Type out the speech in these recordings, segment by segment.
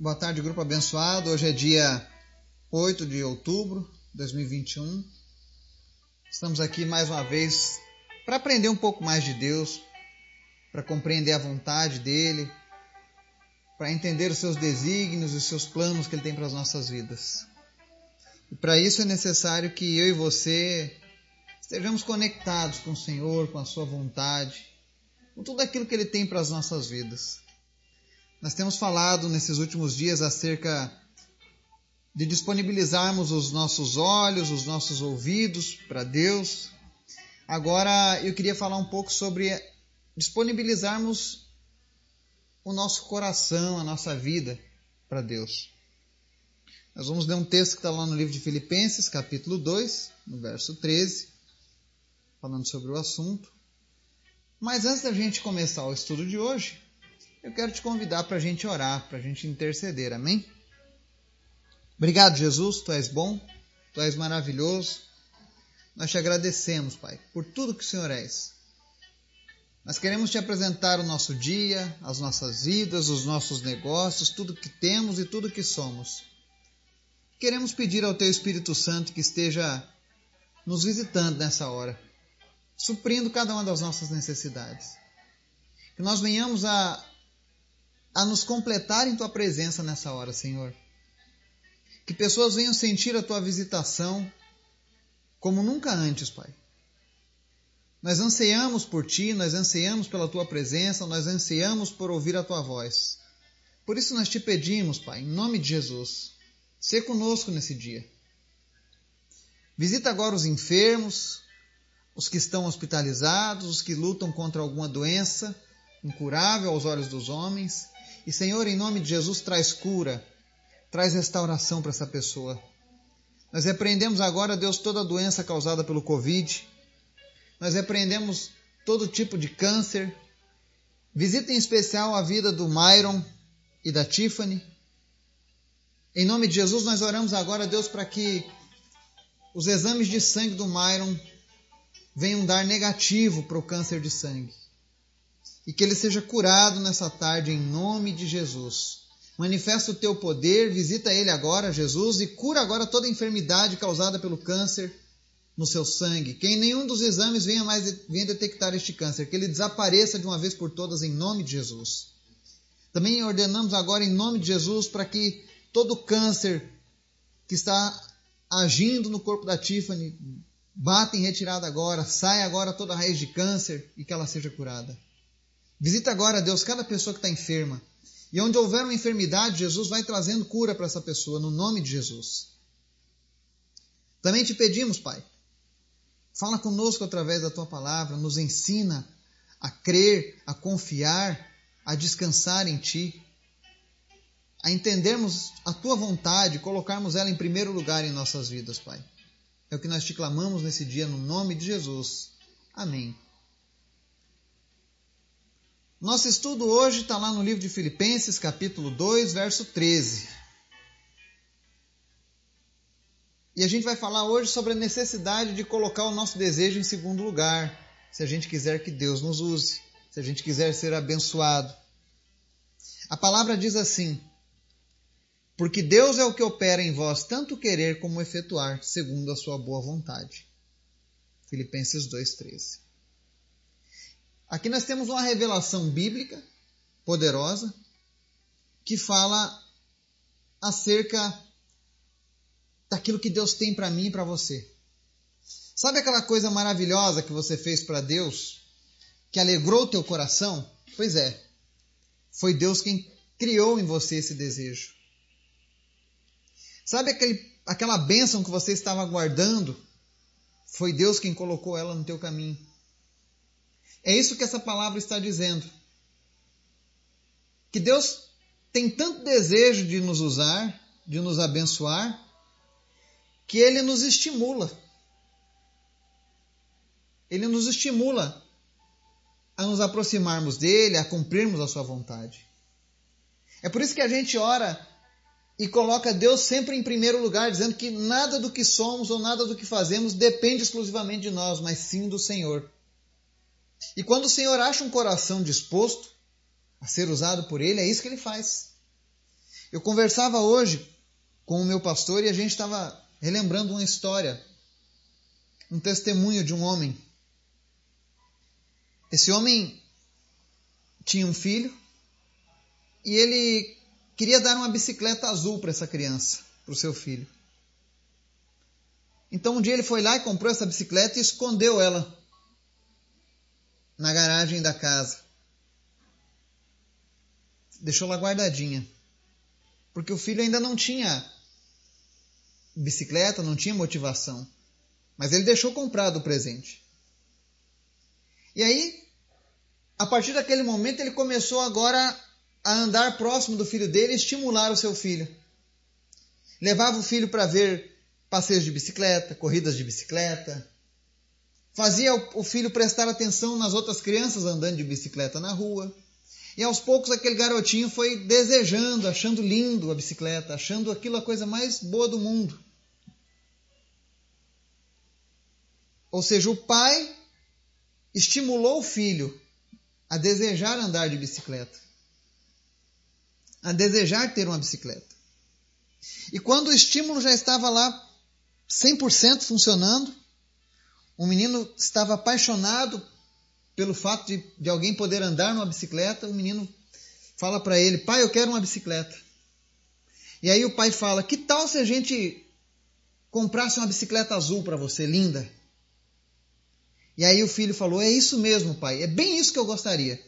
Boa tarde, grupo abençoado. Hoje é dia 8 de outubro de 2021. Estamos aqui mais uma vez para aprender um pouco mais de Deus, para compreender a vontade dele, para entender os seus desígnios e os seus planos que ele tem para as nossas vidas. E para isso é necessário que eu e você estejamos conectados com o Senhor, com a sua vontade, com tudo aquilo que ele tem para as nossas vidas. Nós temos falado nesses últimos dias acerca de disponibilizarmos os nossos olhos, os nossos ouvidos para Deus. Agora eu queria falar um pouco sobre disponibilizarmos o nosso coração, a nossa vida para Deus. Nós vamos ler um texto que está lá no livro de Filipenses, capítulo 2, no verso 13, falando sobre o assunto. Mas antes da gente começar o estudo de hoje, eu quero te convidar para a gente orar, para a gente interceder, amém? Obrigado, Jesus, tu és bom, tu és maravilhoso. Nós te agradecemos, Pai, por tudo que o Senhor és. Nós queremos te apresentar o nosso dia, as nossas vidas, os nossos negócios, tudo que temos e tudo que somos. Queremos pedir ao Teu Espírito Santo que esteja nos visitando nessa hora, suprindo cada uma das nossas necessidades. Que nós venhamos a a nos completar em tua presença nessa hora, Senhor. Que pessoas venham sentir a tua visitação como nunca antes, Pai. Nós anseiamos por ti, nós anseiamos pela tua presença, nós anseiamos por ouvir a tua voz. Por isso nós te pedimos, Pai, em nome de Jesus, ser conosco nesse dia. Visita agora os enfermos, os que estão hospitalizados, os que lutam contra alguma doença incurável aos olhos dos homens. E Senhor, em nome de Jesus, traz cura, traz restauração para essa pessoa. Nós repreendemos agora, Deus, toda doença causada pelo Covid. Nós repreendemos todo tipo de câncer. Visita em especial a vida do Myron e da Tiffany. Em nome de Jesus, nós oramos agora, Deus, para que os exames de sangue do Myron venham dar negativo para o câncer de sangue e que ele seja curado nessa tarde em nome de Jesus. Manifesta o teu poder, visita ele agora, Jesus, e cura agora toda enfermidade causada pelo câncer no seu sangue. Que em nenhum dos exames venha mais venha detectar este câncer, que ele desapareça de uma vez por todas em nome de Jesus. Também ordenamos agora em nome de Jesus para que todo câncer que está agindo no corpo da Tiffany bata em retirada agora, saia agora toda raiz de câncer e que ela seja curada. Visita agora, Deus, cada pessoa que está enferma. E onde houver uma enfermidade, Jesus vai trazendo cura para essa pessoa, no nome de Jesus. Também te pedimos, Pai, fala conosco através da tua palavra, nos ensina a crer, a confiar, a descansar em ti, a entendermos a tua vontade, colocarmos ela em primeiro lugar em nossas vidas, Pai. É o que nós te clamamos nesse dia, no nome de Jesus. Amém. Nosso estudo hoje está lá no livro de Filipenses, capítulo 2, verso 13. E a gente vai falar hoje sobre a necessidade de colocar o nosso desejo em segundo lugar, se a gente quiser que Deus nos use, se a gente quiser ser abençoado. A palavra diz assim: Porque Deus é o que opera em vós tanto querer como efetuar, segundo a sua boa vontade. Filipenses 2:13. Aqui nós temos uma revelação bíblica poderosa que fala acerca daquilo que Deus tem para mim e para você. Sabe aquela coisa maravilhosa que você fez para Deus, que alegrou o teu coração? Pois é, foi Deus quem criou em você esse desejo. Sabe aquele, aquela bênção que você estava guardando? Foi Deus quem colocou ela no teu caminho. É isso que essa palavra está dizendo. Que Deus tem tanto desejo de nos usar, de nos abençoar, que Ele nos estimula. Ele nos estimula a nos aproximarmos dele, a cumprirmos a sua vontade. É por isso que a gente ora e coloca Deus sempre em primeiro lugar, dizendo que nada do que somos ou nada do que fazemos depende exclusivamente de nós, mas sim do Senhor. E quando o Senhor acha um coração disposto a ser usado por Ele, é isso que Ele faz. Eu conversava hoje com o meu pastor e a gente estava relembrando uma história, um testemunho de um homem. Esse homem tinha um filho e ele queria dar uma bicicleta azul para essa criança, para o seu filho. Então um dia ele foi lá e comprou essa bicicleta e escondeu ela na garagem da casa. Deixou lá guardadinha. Porque o filho ainda não tinha bicicleta, não tinha motivação. Mas ele deixou comprado o presente. E aí, a partir daquele momento, ele começou agora a andar próximo do filho dele e estimular o seu filho. Levava o filho para ver passeios de bicicleta, corridas de bicicleta. Fazia o filho prestar atenção nas outras crianças andando de bicicleta na rua. E aos poucos aquele garotinho foi desejando, achando lindo a bicicleta, achando aquilo a coisa mais boa do mundo. Ou seja, o pai estimulou o filho a desejar andar de bicicleta, a desejar ter uma bicicleta. E quando o estímulo já estava lá 100% funcionando. O menino estava apaixonado pelo fato de, de alguém poder andar numa bicicleta. O menino fala para ele: Pai, eu quero uma bicicleta. E aí o pai fala: Que tal se a gente comprasse uma bicicleta azul para você, linda? E aí o filho falou: É isso mesmo, pai, é bem isso que eu gostaria.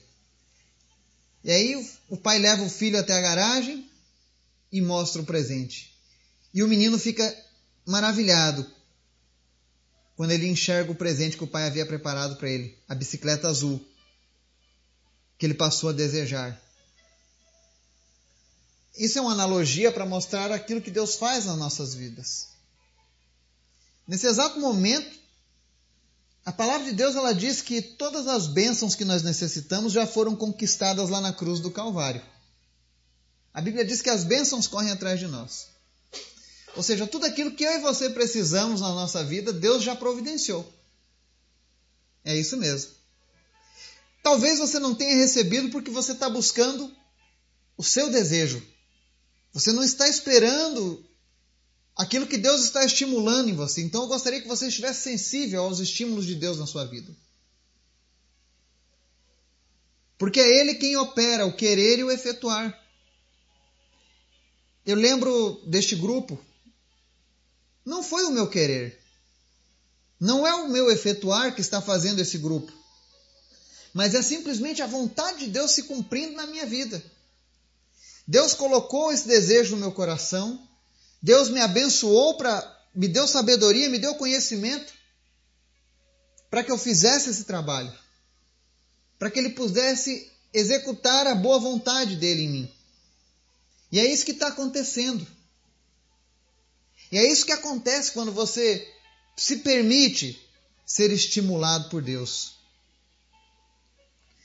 E aí o pai leva o filho até a garagem e mostra o presente. E o menino fica maravilhado quando ele enxerga o presente que o pai havia preparado para ele, a bicicleta azul, que ele passou a desejar. Isso é uma analogia para mostrar aquilo que Deus faz nas nossas vidas. Nesse exato momento, a palavra de Deus ela diz que todas as bênçãos que nós necessitamos já foram conquistadas lá na cruz do Calvário. A Bíblia diz que as bênçãos correm atrás de nós. Ou seja, tudo aquilo que eu e você precisamos na nossa vida, Deus já providenciou. É isso mesmo. Talvez você não tenha recebido porque você está buscando o seu desejo. Você não está esperando aquilo que Deus está estimulando em você. Então eu gostaria que você estivesse sensível aos estímulos de Deus na sua vida. Porque é Ele quem opera o querer e o efetuar. Eu lembro deste grupo não foi o meu querer. Não é o meu efetuar que está fazendo esse grupo. Mas é simplesmente a vontade de Deus se cumprindo na minha vida. Deus colocou esse desejo no meu coração. Deus me abençoou para me deu sabedoria, me deu conhecimento para que eu fizesse esse trabalho. Para que ele pudesse executar a boa vontade dele em mim. E é isso que está acontecendo. E é isso que acontece quando você se permite ser estimulado por Deus.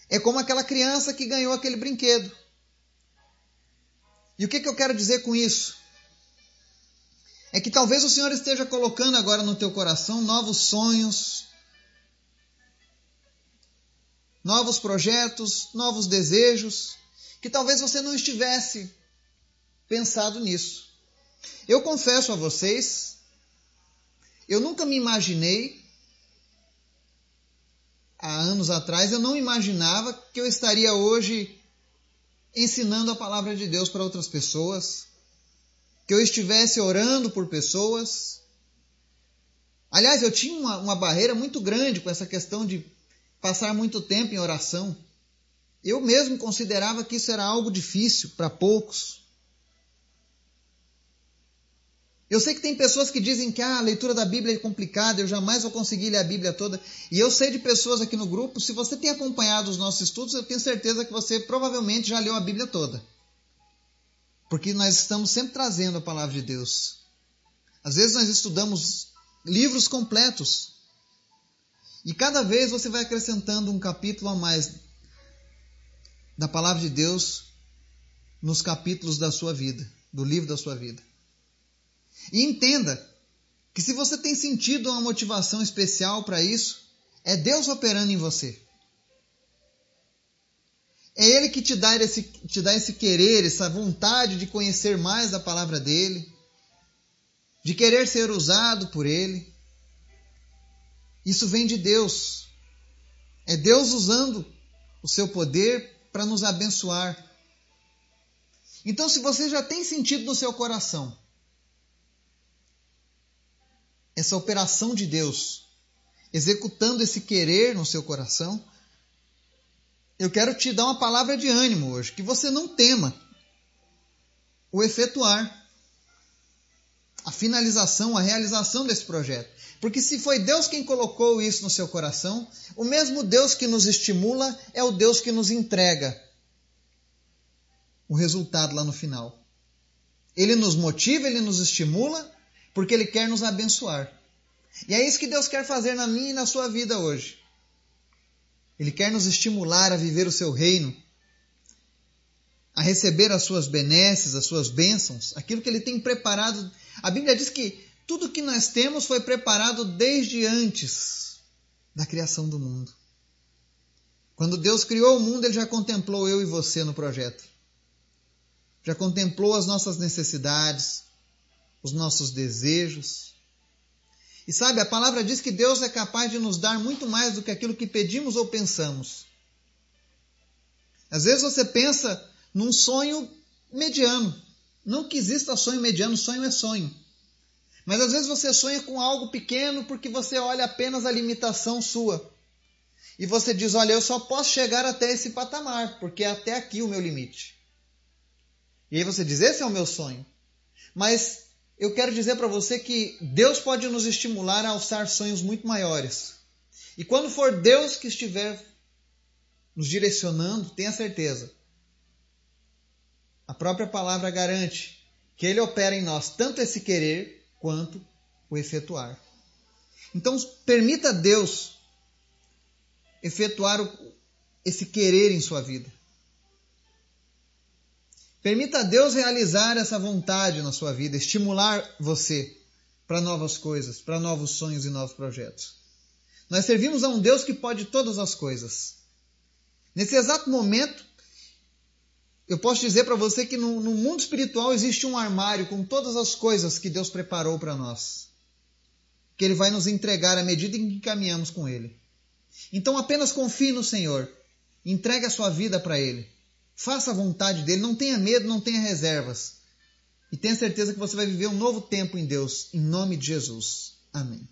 É como aquela criança que ganhou aquele brinquedo. E o que, que eu quero dizer com isso? É que talvez o Senhor esteja colocando agora no teu coração novos sonhos, novos projetos, novos desejos, que talvez você não estivesse pensado nisso. Eu confesso a vocês, eu nunca me imaginei, há anos atrás, eu não imaginava que eu estaria hoje ensinando a palavra de Deus para outras pessoas, que eu estivesse orando por pessoas. Aliás, eu tinha uma, uma barreira muito grande com essa questão de passar muito tempo em oração. Eu mesmo considerava que isso era algo difícil para poucos. Eu sei que tem pessoas que dizem que ah, a leitura da Bíblia é complicada, eu jamais vou conseguir ler a Bíblia toda. E eu sei de pessoas aqui no grupo, se você tem acompanhado os nossos estudos, eu tenho certeza que você provavelmente já leu a Bíblia toda. Porque nós estamos sempre trazendo a palavra de Deus. Às vezes nós estudamos livros completos. E cada vez você vai acrescentando um capítulo a mais da palavra de Deus nos capítulos da sua vida, do livro da sua vida. E entenda que se você tem sentido uma motivação especial para isso, é Deus operando em você. É Ele que te dá, esse, te dá esse querer, essa vontade de conhecer mais a palavra dele, de querer ser usado por Ele. Isso vem de Deus. É Deus usando o seu poder para nos abençoar. Então, se você já tem sentido no seu coração essa operação de Deus, executando esse querer no seu coração, eu quero te dar uma palavra de ânimo hoje, que você não tema o efetuar, a finalização, a realização desse projeto. Porque se foi Deus quem colocou isso no seu coração, o mesmo Deus que nos estimula é o Deus que nos entrega o resultado lá no final. Ele nos motiva, ele nos estimula, porque ele quer nos abençoar. E é isso que Deus quer fazer na minha e na sua vida hoje. Ele quer nos estimular a viver o seu reino, a receber as suas benesses, as suas bênçãos, aquilo que ele tem preparado. A Bíblia diz que tudo que nós temos foi preparado desde antes da criação do mundo. Quando Deus criou o mundo, ele já contemplou eu e você no projeto. Já contemplou as nossas necessidades, os nossos desejos, e sabe, a palavra diz que Deus é capaz de nos dar muito mais do que aquilo que pedimos ou pensamos. Às vezes você pensa num sonho mediano. Não que exista sonho mediano, sonho é sonho. Mas às vezes você sonha com algo pequeno porque você olha apenas a limitação sua. E você diz: Olha, eu só posso chegar até esse patamar, porque é até aqui o meu limite. E aí você diz: Esse é o meu sonho. Mas eu quero dizer para você que Deus pode nos estimular a alçar sonhos muito maiores. E quando for Deus que estiver nos direcionando, tenha certeza. A própria palavra garante que Ele opera em nós tanto esse querer quanto o efetuar. Então, permita Deus efetuar esse querer em sua vida. Permita a Deus realizar essa vontade na sua vida, estimular você para novas coisas, para novos sonhos e novos projetos. Nós servimos a um Deus que pode todas as coisas. Nesse exato momento, eu posso dizer para você que no, no, mundo espiritual existe um armário com todas as coisas que Deus preparou para nós, que Ele vai nos entregar à medida em que caminhamos com Ele. Então apenas confie no Senhor, entregue a sua vida para Ele. Faça a vontade dele, não tenha medo, não tenha reservas. E tenha certeza que você vai viver um novo tempo em Deus, em nome de Jesus. Amém.